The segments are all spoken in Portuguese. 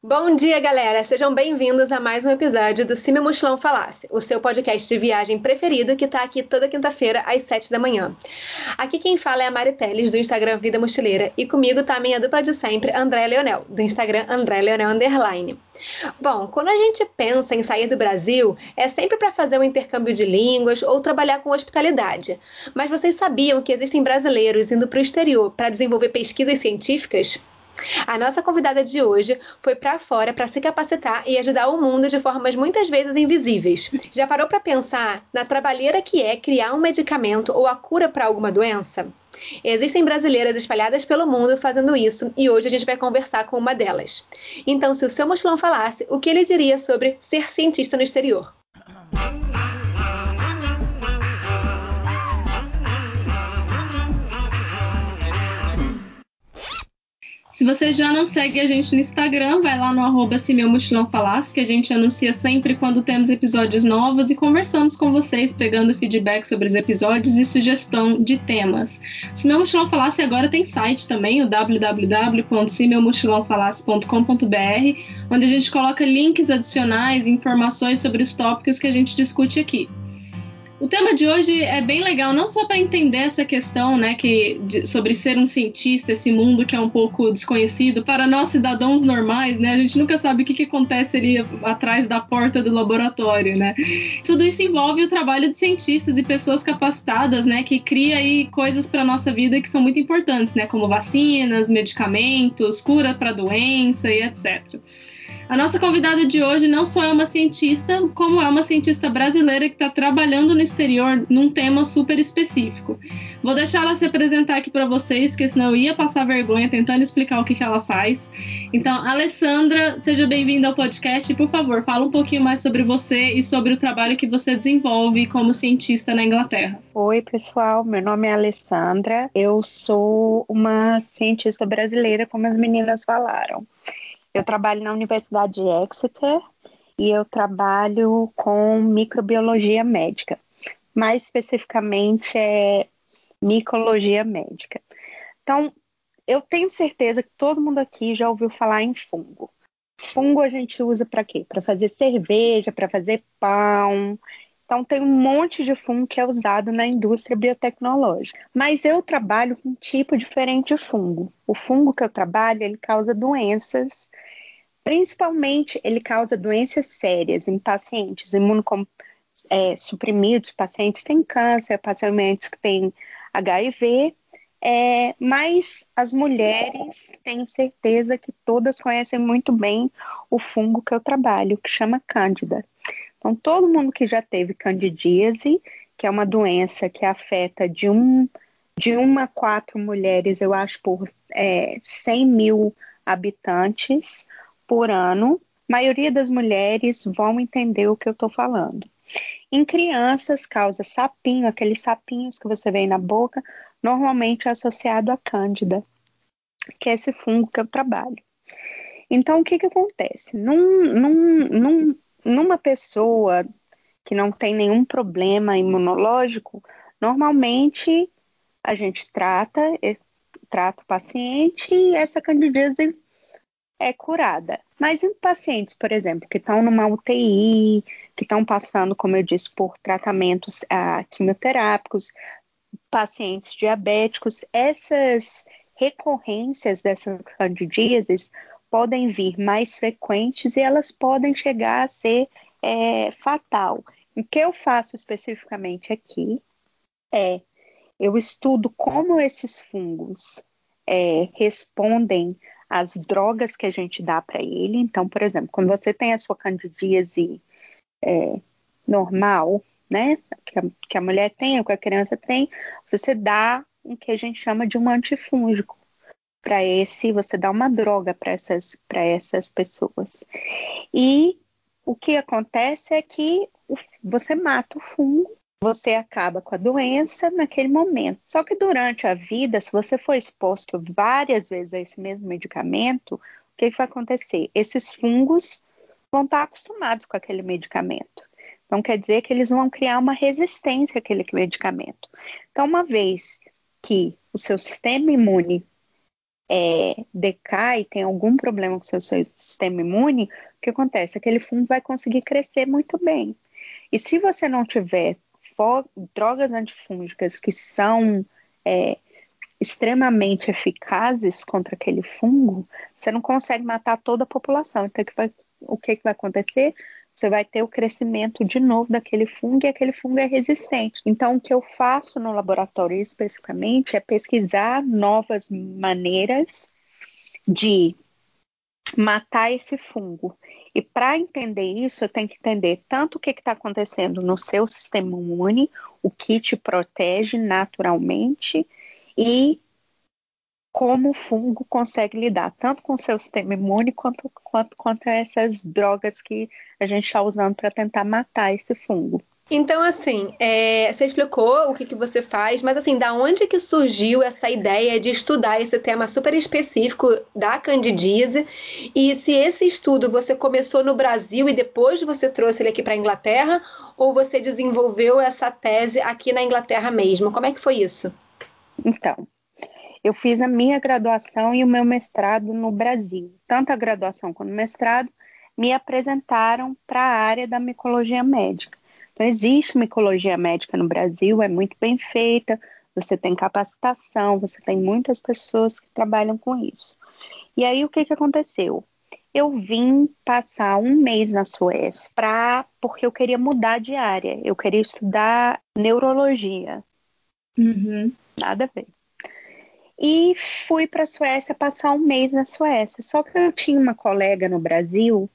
Bom dia, galera! Sejam bem-vindos a mais um episódio do Cime Mochilão Falasse, o seu podcast de viagem preferido que tá aqui toda quinta-feira às 7 da manhã. Aqui quem fala é a Mari Teles, do Instagram Vida Mochileira, e comigo tá a minha dupla de sempre, André Leonel, do Instagram André Leonel Underline. Bom, quando a gente pensa em sair do Brasil, é sempre para fazer um intercâmbio de línguas ou trabalhar com hospitalidade. Mas vocês sabiam que existem brasileiros indo para o exterior para desenvolver pesquisas científicas? A nossa convidada de hoje foi para fora para se capacitar e ajudar o mundo de formas muitas vezes invisíveis. Já parou para pensar na trabalheira que é criar um medicamento ou a cura para alguma doença? Existem brasileiras espalhadas pelo mundo fazendo isso e hoje a gente vai conversar com uma delas. Então, se o seu mochilão falasse, o que ele diria sobre ser cientista no exterior? Se você já não segue a gente no Instagram, vai lá no arroba se meu mochilão falasse, que a gente anuncia sempre quando temos episódios novos e conversamos com vocês, pegando feedback sobre os episódios e sugestão de temas. Se meu mochilão falasse agora tem site também, o www.simeumochilãofalasse.com.br, onde a gente coloca links adicionais e informações sobre os tópicos que a gente discute aqui. O tema de hoje é bem legal, não só para entender essa questão, né, que, de, sobre ser um cientista, esse mundo que é um pouco desconhecido para nós cidadãos normais, né? A gente nunca sabe o que, que acontece ali atrás da porta do laboratório, né? Tudo isso envolve o trabalho de cientistas e pessoas capacitadas, né, que cria aí coisas para nossa vida que são muito importantes, né, como vacinas, medicamentos, cura para doença e etc. A nossa convidada de hoje não só é uma cientista, como é uma cientista brasileira que está trabalhando no exterior num tema super específico. Vou deixar ela se apresentar aqui para vocês, que senão eu ia passar vergonha tentando explicar o que, que ela faz. Então, Alessandra, seja bem-vinda ao podcast. Por favor, fala um pouquinho mais sobre você e sobre o trabalho que você desenvolve como cientista na Inglaterra. Oi, pessoal. Meu nome é Alessandra. Eu sou uma cientista brasileira, como as meninas falaram. Eu trabalho na Universidade de Exeter e eu trabalho com microbiologia médica. Mais especificamente é micologia médica. Então, eu tenho certeza que todo mundo aqui já ouviu falar em fungo. Fungo a gente usa para quê? Para fazer cerveja, para fazer pão. Então, tem um monte de fungo que é usado na indústria biotecnológica. Mas eu trabalho com um tipo diferente de fungo. O fungo que eu trabalho, ele causa doenças Principalmente, ele causa doenças sérias em pacientes imunossuprimidos, é, pacientes que têm câncer, pacientes que têm HIV, é, mas as mulheres, tenho certeza que todas conhecem muito bem o fungo que eu trabalho, que chama Cândida. Então, todo mundo que já teve candidíase, que é uma doença que afeta de, um, de uma a quatro mulheres, eu acho, por é, 100 mil habitantes, por ano, a maioria das mulheres vão entender o que eu estou falando. Em crianças, causa sapinho, aqueles sapinhos que você vê na boca, normalmente é associado à cândida, que é esse fungo que eu trabalho. Então, o que, que acontece? Num, num, num, numa pessoa que não tem nenhum problema imunológico, normalmente a gente trata, trata o paciente e essa candidíase é curada. Mas em pacientes, por exemplo, que estão numa UTI, que estão passando, como eu disse, por tratamentos ah, quimioterápicos, pacientes diabéticos, essas recorrências dessas candidíases podem vir mais frequentes e elas podem chegar a ser é, fatal. O que eu faço especificamente aqui é eu estudo como esses fungos é, respondem as drogas que a gente dá para ele. Então, por exemplo, quando você tem a sua candidíase é, normal, né, que a, que a mulher tem, ou que a criança tem, você dá o que a gente chama de um antifúngico para esse, você dá uma droga para essas, essas pessoas. E o que acontece é que você mata o fungo você acaba com a doença naquele momento. Só que durante a vida, se você for exposto várias vezes a esse mesmo medicamento, o que, que vai acontecer? Esses fungos vão estar acostumados com aquele medicamento. Então, quer dizer que eles vão criar uma resistência àquele medicamento. Então, uma vez que o seu sistema imune é, decai, tem algum problema com o seu, seu sistema imune, o que acontece? Aquele fungo vai conseguir crescer muito bem. E se você não tiver drogas antifúngicas que são é, extremamente eficazes contra aquele fungo, você não consegue matar toda a população. Então, que vai, o que, que vai acontecer? Você vai ter o crescimento de novo daquele fungo e aquele fungo é resistente. Então, o que eu faço no laboratório especificamente é pesquisar novas maneiras de matar esse fungo. E para entender isso, eu tenho que entender tanto o que está acontecendo no seu sistema imune, o que te protege naturalmente, e como o fungo consegue lidar tanto com o seu sistema imune quanto, quanto contra essas drogas que a gente está usando para tentar matar esse fungo. Então, assim, é, você explicou o que, que você faz, mas assim, da onde que surgiu essa ideia de estudar esse tema super específico da candidíase? E se esse estudo você começou no Brasil e depois você trouxe ele aqui para a Inglaterra, ou você desenvolveu essa tese aqui na Inglaterra mesmo? Como é que foi isso? Então, eu fiz a minha graduação e o meu mestrado no Brasil. Tanto a graduação quanto o mestrado me apresentaram para a área da micologia médica. Então, existe micologia médica no Brasil, é muito bem feita, você tem capacitação, você tem muitas pessoas que trabalham com isso. E aí, o que, que aconteceu? Eu vim passar um mês na Suécia pra, porque eu queria mudar de área, eu queria estudar neurologia. Uhum. Nada a ver. E fui para a Suécia passar um mês na Suécia. Só que eu tinha uma colega no Brasil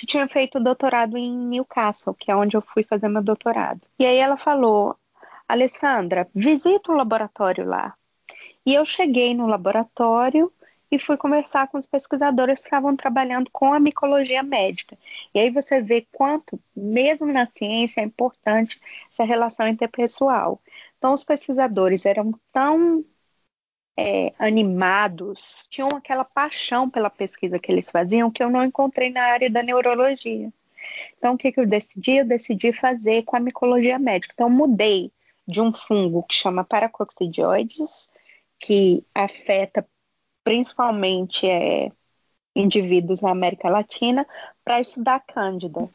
que tinha feito doutorado em Newcastle, que é onde eu fui fazer meu doutorado. E aí ela falou: Alessandra, visita o laboratório lá. E eu cheguei no laboratório e fui conversar com os pesquisadores que estavam trabalhando com a micologia médica. E aí você vê quanto, mesmo na ciência, é importante essa relação interpessoal. Então, os pesquisadores eram tão é, animados, tinham aquela paixão pela pesquisa que eles faziam que eu não encontrei na área da neurologia. Então, o que, que eu decidi? Eu decidi fazer com a micologia médica. Então, mudei de um fungo que chama Paracoccidioides, que afeta principalmente é, indivíduos na América Latina, para estudar a Cândida,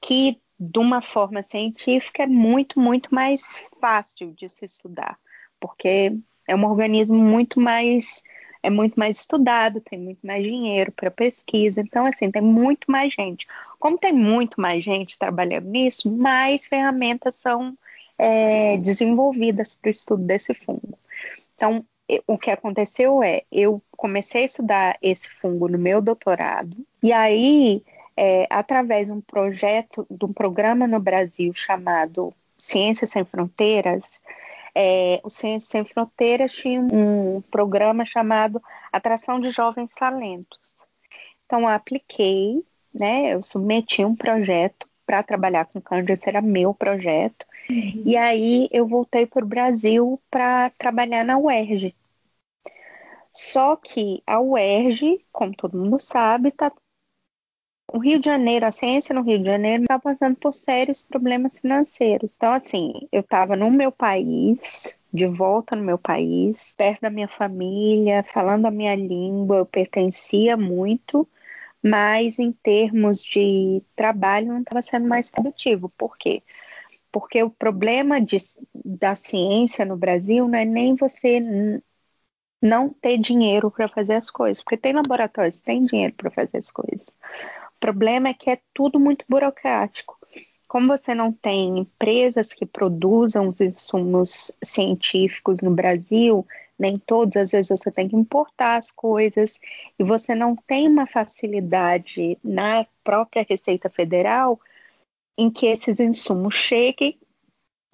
que de uma forma científica é muito, muito mais fácil de se estudar, porque é um organismo muito mais é muito mais estudado, tem muito mais dinheiro para pesquisa, então assim, tem muito mais gente. Como tem muito mais gente trabalhando nisso, mais ferramentas são é, desenvolvidas para o estudo desse fungo. Então, o que aconteceu é, eu comecei a estudar esse fungo no meu doutorado, e aí, é, através de um projeto, de um programa no Brasil chamado Ciências Sem Fronteiras, é, o Ciência Sem Fronteiras tinha um programa chamado Atração de Jovens Talentos. Então, eu apliquei, né, eu submeti um projeto para trabalhar com câncer, esse era meu projeto. Uhum. E aí eu voltei para o Brasil para trabalhar na UERJ. Só que a UERJ, como todo mundo sabe, está o Rio de Janeiro, a ciência no Rio de Janeiro está passando por sérios problemas financeiros. Então, assim, eu estava no meu país, de volta no meu país, perto da minha família, falando a minha língua, eu pertencia muito, mas em termos de trabalho não estava sendo mais produtivo. Por quê? Porque o problema de, da ciência no Brasil não é nem você não ter dinheiro para fazer as coisas, porque tem laboratórios têm dinheiro para fazer as coisas problema é que é tudo muito burocrático. Como você não tem empresas que produzam os insumos científicos no Brasil, nem todos, às vezes você tem que importar as coisas, e você não tem uma facilidade na própria Receita Federal em que esses insumos cheguem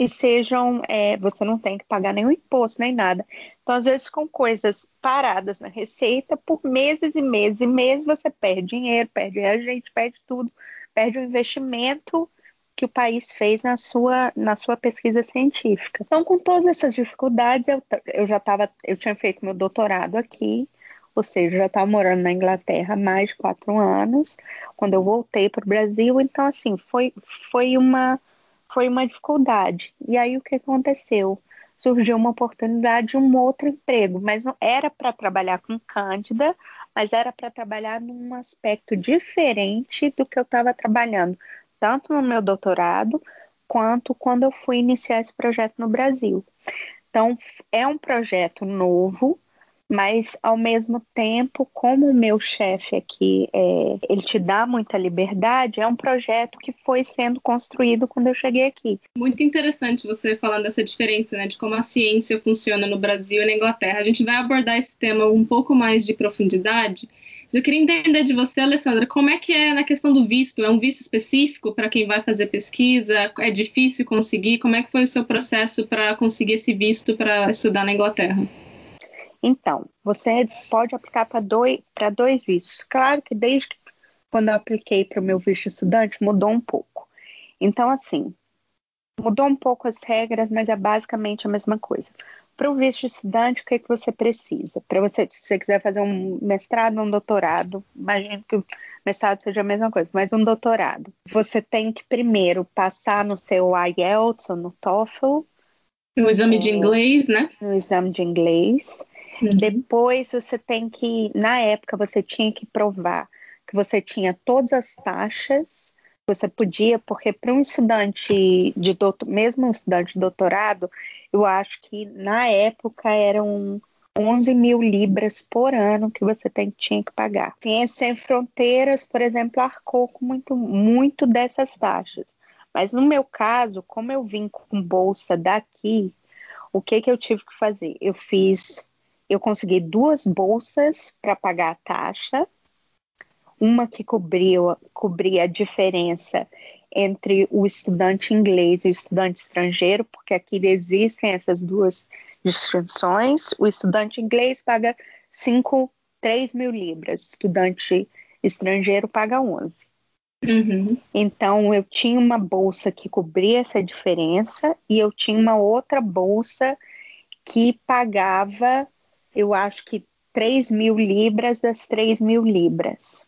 e sejam, é, você não tem que pagar nenhum imposto nem nada. Então, às vezes, com coisas paradas na receita, por meses e meses e meses, você perde dinheiro, perde reagente, perde tudo, perde o investimento que o país fez na sua, na sua pesquisa científica. Então, com todas essas dificuldades, eu, eu já estava, eu tinha feito meu doutorado aqui, ou seja, já estava morando na Inglaterra há mais de quatro anos, quando eu voltei para o Brasil, então, assim, foi, foi uma foi uma dificuldade. E aí o que aconteceu? surgiu uma oportunidade de um outro emprego, mas não era para trabalhar com Cândida, mas era para trabalhar num aspecto diferente do que eu estava trabalhando, tanto no meu doutorado quanto quando eu fui iniciar esse projeto no Brasil. Então, é um projeto novo, mas ao mesmo tempo, como o meu chefe aqui, é, ele te dá muita liberdade, é um projeto que foi sendo construído quando eu cheguei aqui. Muito interessante você falando dessa diferença, né, de como a ciência funciona no Brasil e na Inglaterra. A gente vai abordar esse tema um pouco mais de profundidade. Eu queria entender de você, Alessandra, como é que é na questão do visto? É um visto específico para quem vai fazer pesquisa? É difícil conseguir? Como é que foi o seu processo para conseguir esse visto para estudar na Inglaterra? Então, você pode aplicar para dois, dois vistos. Claro que desde que, quando eu apliquei para o meu visto estudante, mudou um pouco. Então, assim, mudou um pouco as regras, mas é basicamente a mesma coisa. Para o visto estudante, o que, é que você precisa? Para você, se você quiser fazer um mestrado ou um doutorado, imagino que o mestrado seja a mesma coisa, mas um doutorado, você tem que primeiro passar no seu IELTS ou no TOEFL. No exame de inglês, né? No exame de inglês. Depois você tem que, na época, você tinha que provar que você tinha todas as taxas, você podia, porque para um estudante de doutor, mesmo um estudante de doutorado, eu acho que na época eram 11 mil libras por ano que você tem, tinha que pagar. Ciência Sem Fronteiras, por exemplo, arcou com muito, muito dessas taxas. Mas no meu caso, como eu vim com bolsa daqui, o que, que eu tive que fazer? Eu fiz eu consegui duas bolsas para pagar a taxa, uma que cobria, cobria a diferença entre o estudante inglês e o estudante estrangeiro, porque aqui existem essas duas distinções. O estudante inglês paga 5, 3 mil libras, o estudante estrangeiro paga 11. Uhum. Então, eu tinha uma bolsa que cobria essa diferença e eu tinha uma outra bolsa que pagava eu acho que 3 mil libras das 3 mil libras.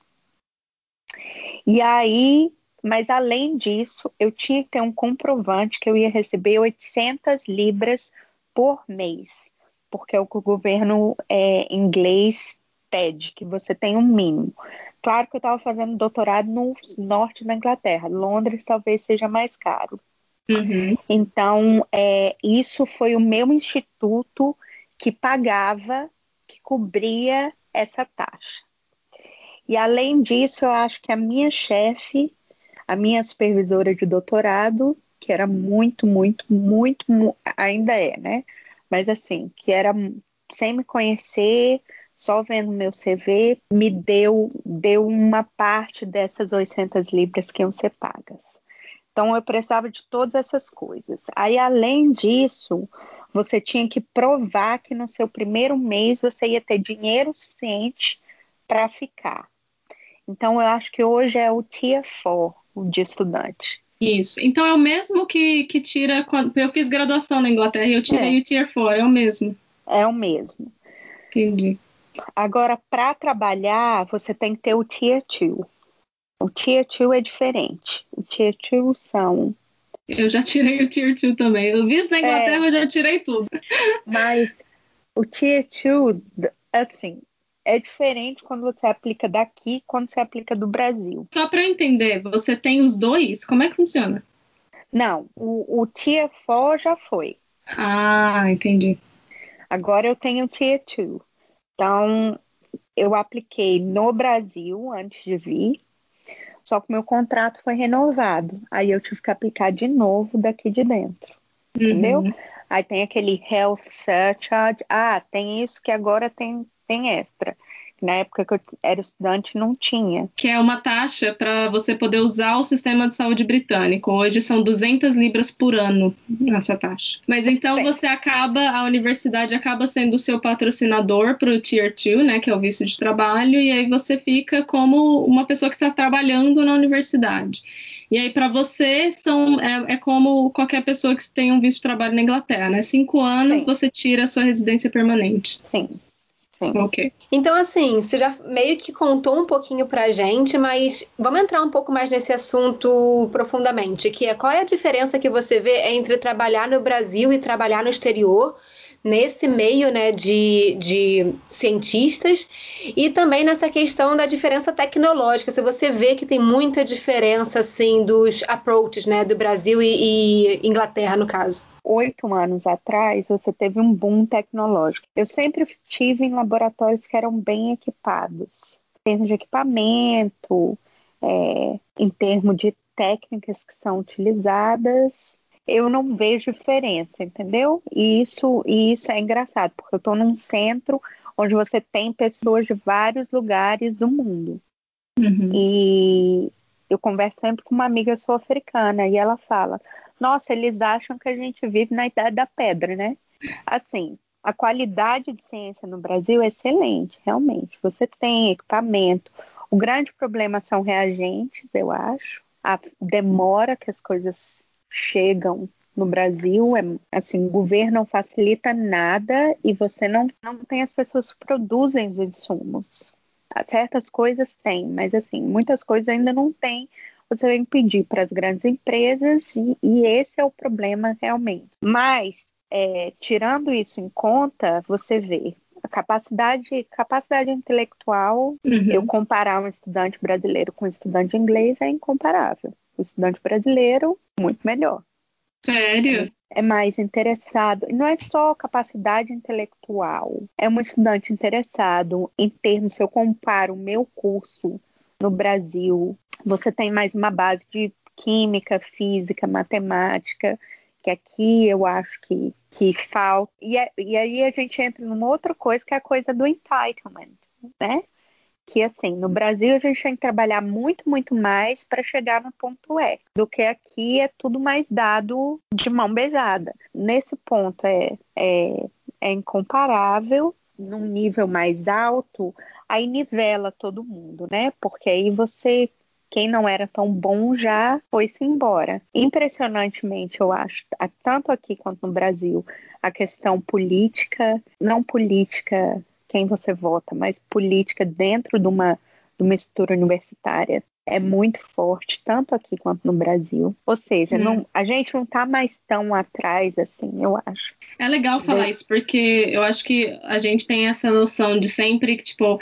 E aí, mas além disso, eu tinha que ter um comprovante que eu ia receber 800 libras por mês, porque é o que o governo é, inglês pede, que você tenha um mínimo. Claro que eu estava fazendo doutorado no norte da Inglaterra, Londres talvez seja mais caro. Uhum. Então, é, isso foi o meu instituto que pagava, que cobria essa taxa. E além disso, eu acho que a minha chefe, a minha supervisora de doutorado, que era muito, muito, muito, ainda é, né? Mas assim, que era sem me conhecer, só vendo meu CV, me deu, deu uma parte dessas 800 libras que iam ser pagas. Então, eu precisava de todas essas coisas. Aí, além disso, você tinha que provar que no seu primeiro mês você ia ter dinheiro suficiente para ficar. Então, eu acho que hoje é o Tier 4 de estudante. Isso. Então, é o mesmo que, que tira. Quando, eu fiz graduação na Inglaterra e eu tirei é. o Tier 4, é o mesmo. É o mesmo. Entendi. Agora, para trabalhar, você tem que ter o Tier 2. O Tier 2 é diferente. O Tier 2 são eu já tirei o Tier 2 também. Eu vi isso na Inglaterra, é, eu já tirei tudo. Mas o Tier 2, assim, é diferente quando você aplica daqui quando você aplica do Brasil. Só para eu entender, você tem os dois? Como é que funciona? Não, o, o Tier 4 já foi. Ah, entendi. Agora eu tenho o Tier 2. Então, eu apliquei no Brasil antes de vir só que meu contrato foi renovado. Aí eu tive que aplicar de novo daqui de dentro. Uhum. Entendeu? Aí tem aquele health surcharge. Ah, tem isso que agora tem, tem extra na época que eu era estudante não tinha. Que é uma taxa para você poder usar o sistema de saúde britânico. Hoje são 200 libras por ano essa taxa. Mas então você acaba, a universidade acaba sendo o seu patrocinador para o Tier 2, né, que é o visto de trabalho, e aí você fica como uma pessoa que está trabalhando na universidade. E aí, para você, são, é, é, como qualquer pessoa que tem um visto de trabalho na Inglaterra, né? Cinco anos Sim. você tira a sua residência permanente. Sim, Sim. Ok. Então, assim, você já meio que contou um pouquinho pra gente, mas vamos entrar um pouco mais nesse assunto profundamente, que é qual é a diferença que você vê entre trabalhar no Brasil e trabalhar no exterior? Nesse meio né, de, de cientistas e também nessa questão da diferença tecnológica. Se você vê que tem muita diferença assim dos approaches né, do Brasil e, e Inglaterra, no caso. Oito anos atrás, você teve um boom tecnológico. Eu sempre tive em laboratórios que eram bem equipados, em termos de equipamento, é, em termos de técnicas que são utilizadas eu não vejo diferença, entendeu? E isso, e isso é engraçado, porque eu estou num centro onde você tem pessoas de vários lugares do mundo. Uhum. E eu converso sempre com uma amiga sul-africana e ela fala: Nossa, eles acham que a gente vive na idade da pedra, né? Assim, a qualidade de ciência no Brasil é excelente, realmente. Você tem equipamento. O grande problema são reagentes, eu acho. A demora que as coisas chegam no Brasil, é, assim, o governo não facilita nada e você não, não tem as pessoas que produzem os insumos. Certas coisas tem, mas assim, muitas coisas ainda não tem. Você vai pedir para as grandes empresas e, e, esse é o problema realmente. Mas, é, tirando isso em conta, você vê a capacidade, capacidade intelectual, uhum. eu comparar um estudante brasileiro com um estudante inglês é incomparável o estudante brasileiro, muito melhor. Sério? É mais interessado. Não é só capacidade intelectual. É um estudante interessado em termos, se eu comparo o meu curso no Brasil, você tem mais uma base de química, física, matemática, que aqui eu acho que, que falta. E, é, e aí a gente entra numa outra coisa, que é a coisa do entitlement, né? Que assim, no Brasil a gente tem que trabalhar muito, muito mais para chegar no ponto E, do que aqui é tudo mais dado de mão beijada. Nesse ponto é, é, é incomparável, num nível mais alto, aí nivela todo mundo, né? Porque aí você quem não era tão bom já foi-se embora. Impressionantemente, eu acho, tanto aqui quanto no Brasil, a questão política, não política quem você vota, mas política dentro de uma, de uma estrutura universitária é muito forte, tanto aqui quanto no Brasil. Ou seja, hum. não, a gente não está mais tão atrás assim, eu acho. É legal falar isso, porque eu acho que a gente tem essa noção de sempre que, tipo,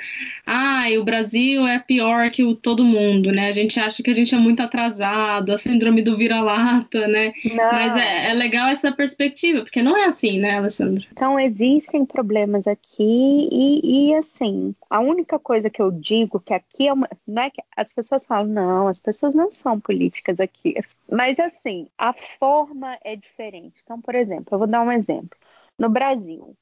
ah, o Brasil é pior que o todo mundo, né? A gente acha que a gente é muito atrasado, a síndrome do vira-lata, né? Não. Mas é, é legal essa perspectiva, porque não é assim, né, Alessandra? Então, existem problemas aqui e, e assim, a única coisa que eu digo que aqui é uma. Não é que as pessoas falam, não, as pessoas não são políticas aqui. Mas assim, a forma é diferente. Então, por exemplo, eu vou dar um exemplo. No Brasil,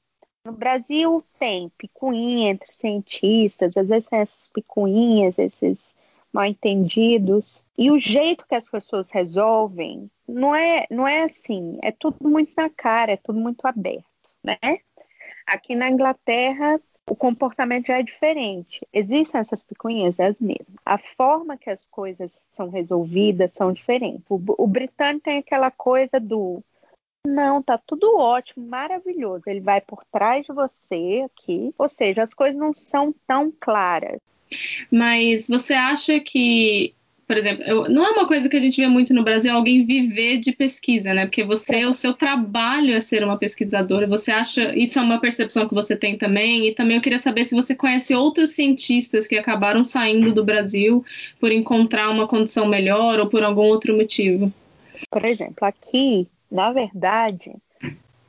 no Brasil tem picuinha entre cientistas, às vezes tem essas picuinhas, esses mal entendidos. E o jeito que as pessoas resolvem não é, não é assim, é tudo muito na cara, é tudo muito aberto, né? Aqui na Inglaterra o comportamento já é diferente. Existem essas picuinhas, é as mesmas. A forma que as coisas são resolvidas são diferentes. O, o britânico tem aquela coisa do não, tá tudo ótimo, maravilhoso. Ele vai por trás de você aqui. Ou seja, as coisas não são tão claras. Mas você acha que por exemplo, eu, não é uma coisa que a gente vê muito no Brasil alguém viver de pesquisa, né? Porque você, o seu trabalho é ser uma pesquisadora. Você acha isso é uma percepção que você tem também? E também eu queria saber se você conhece outros cientistas que acabaram saindo do Brasil por encontrar uma condição melhor ou por algum outro motivo. Por exemplo, aqui, na verdade,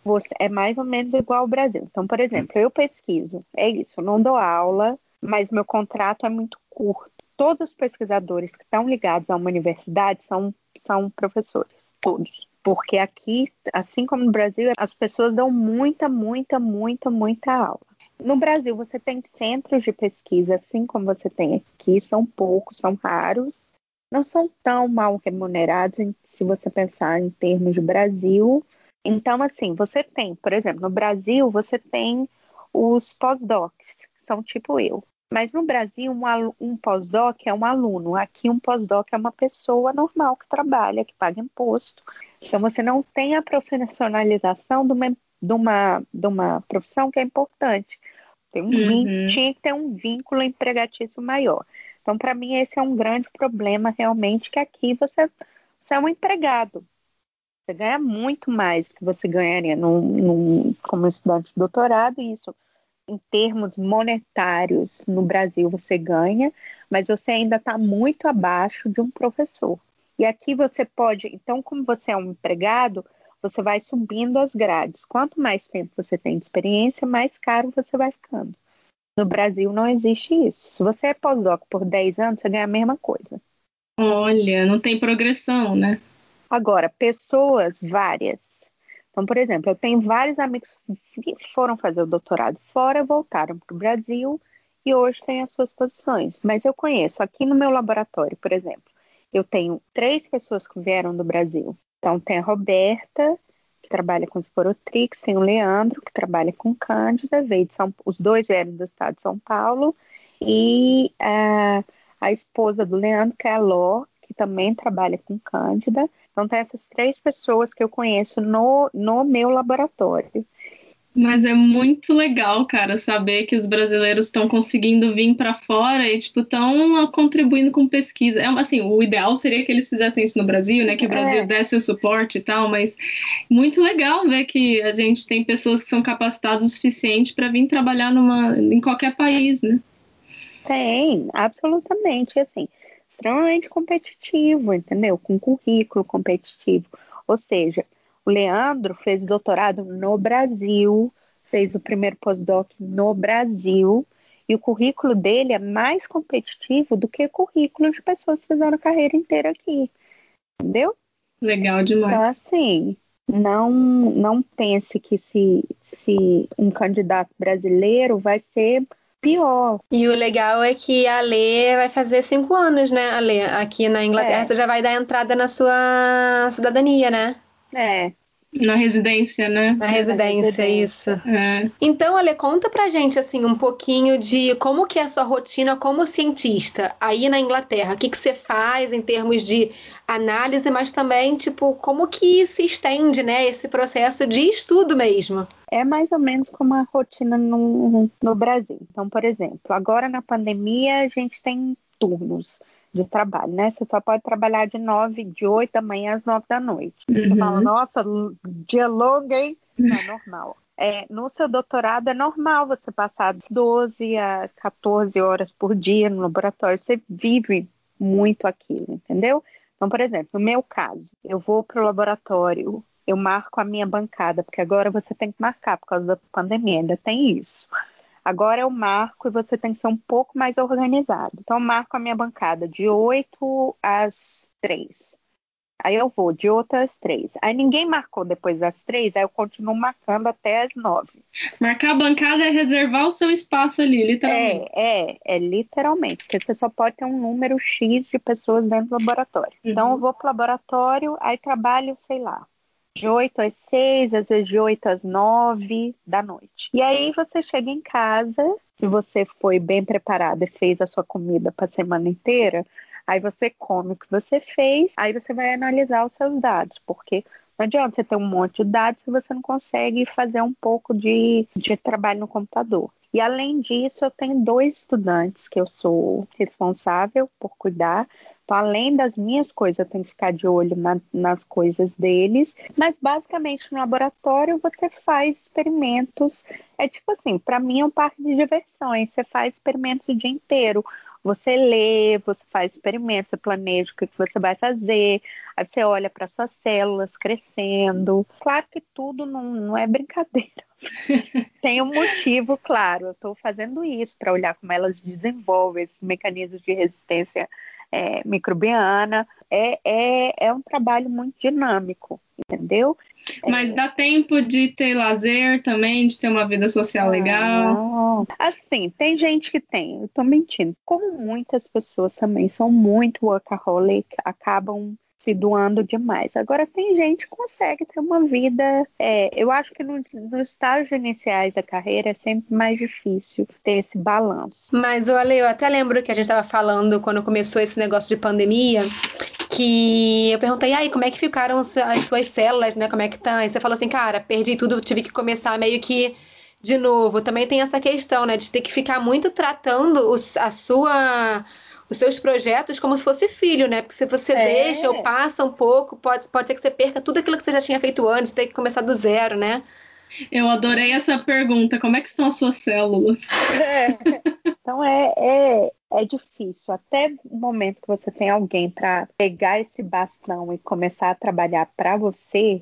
você é mais ou menos igual ao Brasil. Então, por exemplo, eu pesquiso, é isso, eu não dou aula, mas meu contrato é muito curto todos os pesquisadores que estão ligados a uma universidade são, são professores, todos. Porque aqui, assim como no Brasil, as pessoas dão muita, muita, muita, muita aula. No Brasil, você tem centros de pesquisa, assim como você tem aqui, são poucos, são raros, não são tão mal remunerados se você pensar em termos de Brasil. Então, assim, você tem, por exemplo, no Brasil, você tem os pós-docs, que são tipo eu. Mas no Brasil, um, um pós-doc é um aluno. Aqui, um pós-doc é uma pessoa normal que trabalha, que paga imposto. Então, você não tem a profissionalização de uma, de uma, de uma profissão que é importante. Tem um uhum. tinha que ter um vínculo empregatício maior. Então, para mim, esse é um grande problema realmente, que aqui você, você é um empregado. Você ganha muito mais do que você ganharia num, num, como estudante de doutorado, e isso em termos monetários no Brasil você ganha, mas você ainda está muito abaixo de um professor. E aqui você pode, então, como você é um empregado, você vai subindo as grades. Quanto mais tempo você tem de experiência, mais caro você vai ficando. No Brasil não existe isso. Se você é pós-doc por 10 anos, você ganha a mesma coisa. Olha, não tem progressão, né? Agora, pessoas várias. Então, por exemplo, eu tenho vários amigos que foram fazer o doutorado fora, voltaram para o Brasil e hoje têm as suas posições. Mas eu conheço aqui no meu laboratório, por exemplo, eu tenho três pessoas que vieram do Brasil. Então, tem a Roberta, que trabalha com Sporotrix, tem o Leandro, que trabalha com Cândida, veio de São, os dois vieram do estado de São Paulo, e a, a esposa do Leandro, que é a Ló, que também trabalha com Cândida. Então, tem essas três pessoas que eu conheço no, no meu laboratório. Mas é muito legal, cara, saber que os brasileiros estão conseguindo vir para fora e, tipo, estão contribuindo com pesquisa. É, assim, o ideal seria que eles fizessem isso no Brasil, né? Que o Brasil é. desse o suporte e tal, mas muito legal ver que a gente tem pessoas que são capacitadas o suficiente para vir trabalhar numa, em qualquer país, né? Tem, absolutamente, assim, extremamente competitivo, entendeu? Com currículo competitivo. Ou seja, o Leandro fez doutorado no Brasil, fez o primeiro pós-doc no Brasil, e o currículo dele é mais competitivo do que o currículo de pessoas que fizeram a carreira inteira aqui. Entendeu? Legal demais. Então, assim, não, não pense que se, se um candidato brasileiro vai ser pior. E o legal é que a Lê vai fazer cinco anos, né, a Lê? Aqui na Inglaterra, é. você já vai dar entrada na sua cidadania, né? É. Na residência, né? Na residência, isso. É. Então, Ale, conta pra gente, assim, um pouquinho de como que é a sua rotina como cientista aí na Inglaterra. O que, que você faz em termos de análise, mas também, tipo, como que se estende, né, esse processo de estudo mesmo? É mais ou menos como a rotina no, no Brasil. Então, por exemplo, agora na pandemia a gente tem turnos de trabalho, né? Você só pode trabalhar de nove, de oito da manhã às nove da noite. Uhum. Você fala, nossa, dia longo, hein? Não é normal. É, no seu doutorado é normal você passar de 12 a 14 horas por dia no laboratório. Você vive muito aquilo, entendeu? Então, por exemplo, no meu caso, eu vou para o laboratório, eu marco a minha bancada, porque agora você tem que marcar por causa da pandemia, ainda tem isso. Agora eu marco e você tem que ser um pouco mais organizado. Então, eu marco a minha bancada de 8 às 3. Aí eu vou de 8 às 3. Aí ninguém marcou depois das 3, aí eu continuo marcando até às 9. Marcar a bancada é reservar o seu espaço ali, literalmente. É, é, é literalmente, porque você só pode ter um número X de pessoas dentro do laboratório. Uhum. Então eu vou pro laboratório, aí trabalho, sei lá, de 8 às 6, às vezes de 8 às 9 da noite. E aí você chega em casa, se você foi bem preparado e fez a sua comida para a semana inteira, aí você come o que você fez, aí você vai analisar os seus dados, porque não adianta você ter um monte de dados se você não consegue fazer um pouco de, de trabalho no computador. E além disso, eu tenho dois estudantes que eu sou responsável por cuidar. Então, além das minhas coisas, eu tenho que ficar de olho na, nas coisas deles. Mas basicamente no laboratório você faz experimentos. É tipo assim, para mim é um parque de diversões. Você faz experimentos o dia inteiro. Você lê, você faz experimentos, você planeja o que você vai fazer, aí você olha para suas células crescendo. Claro que tudo não, não é brincadeira. Tem um motivo, claro. Eu estou fazendo isso para olhar como elas desenvolvem esses mecanismos de resistência é, microbiana. É, é, é um trabalho muito dinâmico, entendeu? Mas é... dá tempo de ter lazer também, de ter uma vida social ah, legal? Assim, tem gente que tem, eu tô mentindo. Como muitas pessoas também são muito workaholic, acabam se doando demais. Agora, tem gente que consegue ter uma vida. É, eu acho que nos, nos estágios iniciais da carreira é sempre mais difícil ter esse balanço. Mas, olha, eu até lembro que a gente estava falando quando começou esse negócio de pandemia. Que eu perguntei, aí, como é que ficaram as suas células, né? Como é que tá? E você falou assim, cara, perdi tudo, tive que começar meio que de novo, também tem essa questão, né, de ter que ficar muito tratando os, a sua os seus projetos como se fosse filho, né? Porque se você é. deixa ou passa um pouco, pode, pode ser que você perca tudo aquilo que você já tinha feito antes, ter que começar do zero, né? Eu adorei essa pergunta. Como é que estão as suas células? É. Então é, é, é difícil. Até o momento que você tem alguém para pegar esse bastão e começar a trabalhar para você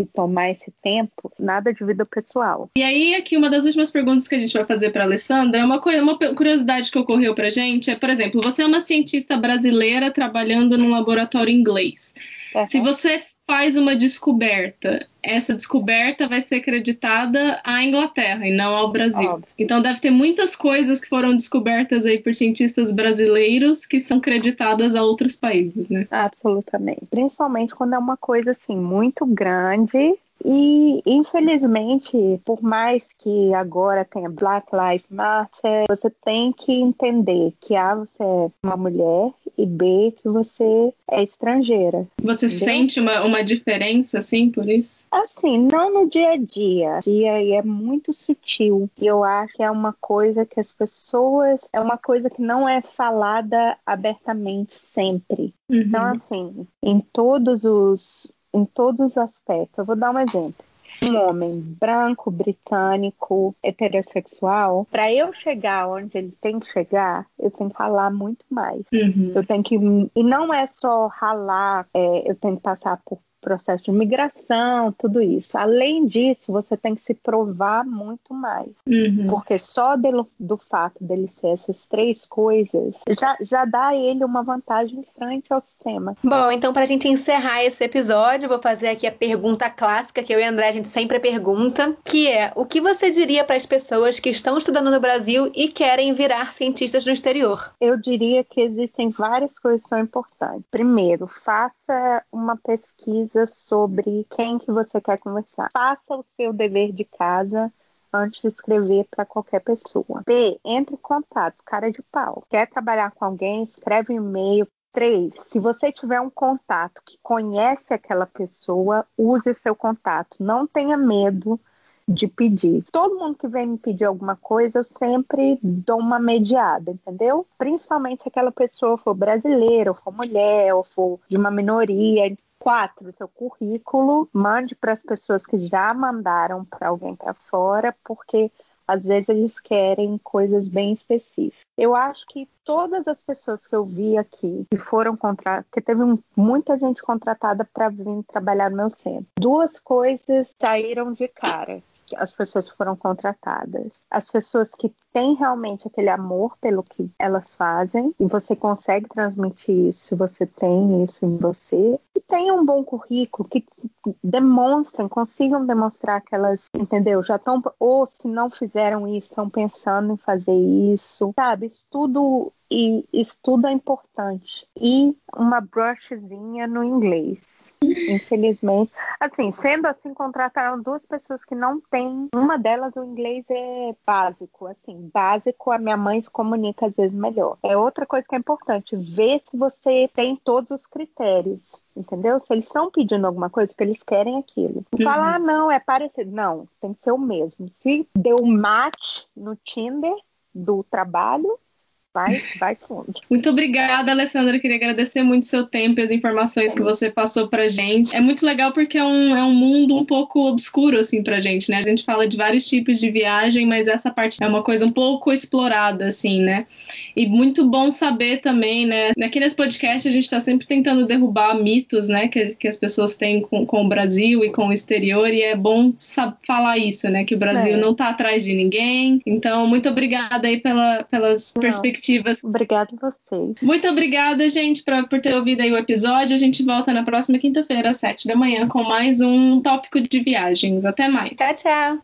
e tomar esse tempo, nada de vida pessoal. E aí, aqui, uma das últimas perguntas que a gente vai fazer para a Alessandra é uma, coisa, uma curiosidade que ocorreu para gente. É, por exemplo, você é uma cientista brasileira trabalhando num laboratório inglês. Uhum. Se você faz uma descoberta, essa descoberta vai ser acreditada à Inglaterra e não ao Brasil. Óbvio. Então deve ter muitas coisas que foram descobertas aí por cientistas brasileiros que são creditadas a outros países, né? Absolutamente. Principalmente quando é uma coisa assim muito grande e, infelizmente, por mais que agora tenha Black Lives Matter, você tem que entender que A, você é uma mulher e B, que você é estrangeira. Você entendeu? sente uma, uma diferença, assim, por isso? Assim, não no dia a dia. dia e é muito sutil. E eu acho que é uma coisa que as pessoas. É uma coisa que não é falada abertamente sempre. Uhum. Então, assim, em todos os em todos os aspectos. Eu vou dar um exemplo. Um homem branco, britânico, heterossexual, para eu chegar onde ele tem que chegar, eu tenho que ralar muito mais. Uhum. Eu tenho que. E não é só ralar, é, eu tenho que passar por processo de migração, tudo isso. Além disso, você tem que se provar muito mais. Uhum. Porque só do, do fato dele ser essas três coisas já, já dá a ele uma vantagem frente ao sistema. Bom, então para a gente encerrar esse episódio, vou fazer aqui a pergunta clássica que eu e André a gente sempre pergunta, que é o que você diria para as pessoas que estão estudando no Brasil e querem virar cientistas no exterior? Eu diria que existem várias coisas que são importantes. Primeiro, faça uma pesquisa pesquisa sobre quem que você quer conversar. Faça o seu dever de casa antes de escrever para qualquer pessoa. B, entre em contato, cara de pau. Quer trabalhar com alguém? Escreve um e-mail. Três, se você tiver um contato que conhece aquela pessoa, use seu contato. Não tenha medo de pedir. Todo mundo que vem me pedir alguma coisa, eu sempre dou uma mediada, entendeu? Principalmente se aquela pessoa for brasileira, ou for mulher, ou for de uma minoria. Quatro, seu currículo, mande para as pessoas que já mandaram para alguém para fora, porque às vezes eles querem coisas bem específicas. Eu acho que todas as pessoas que eu vi aqui que foram contratadas, que teve muita gente contratada para vir trabalhar no meu centro, duas coisas saíram de cara as pessoas que foram contratadas, as pessoas que têm realmente aquele amor pelo que elas fazem e você consegue transmitir isso, você tem isso em você e tem um bom currículo que demonstrem, consigam demonstrar que elas, entendeu? Já estão ou se não fizeram isso, estão pensando em fazer isso, sabe? Isso tudo e isso tudo é importante. E uma brushzinha no inglês Infelizmente. Assim, sendo assim, contrataram duas pessoas que não têm. Uma delas, o inglês é básico. Assim, básico, a minha mãe se comunica às vezes melhor. É outra coisa que é importante, ver se você tem todos os critérios. Entendeu? Se eles estão pedindo alguma coisa, porque eles querem aquilo. Uhum. Falar, ah, não, é parecido. Não, tem que ser o mesmo. Se deu match no Tinder do trabalho, vai, vai fundo. Muito obrigada, Alessandra. Eu queria agradecer muito seu tempo e as informações que você passou pra gente. É muito legal porque é um, é um mundo um pouco obscuro, assim, pra gente, né? A gente fala de vários tipos de viagem, mas essa parte é uma coisa um pouco explorada, assim, né? E muito bom saber também, né? Aqui nesse podcast a gente tá sempre tentando derrubar mitos, né? Que, que as pessoas têm com, com o Brasil e com o exterior, e é bom falar isso, né? Que o Brasil é. não tá atrás de ninguém. Então, muito obrigada aí pela, pelas perspectivas perspectivas. Obrigada a vocês. Muito obrigada, gente, pra, por ter ouvido aí o episódio. A gente volta na próxima quinta-feira, às sete da manhã, com mais um tópico de viagens. Até mais. Tchau, tchau.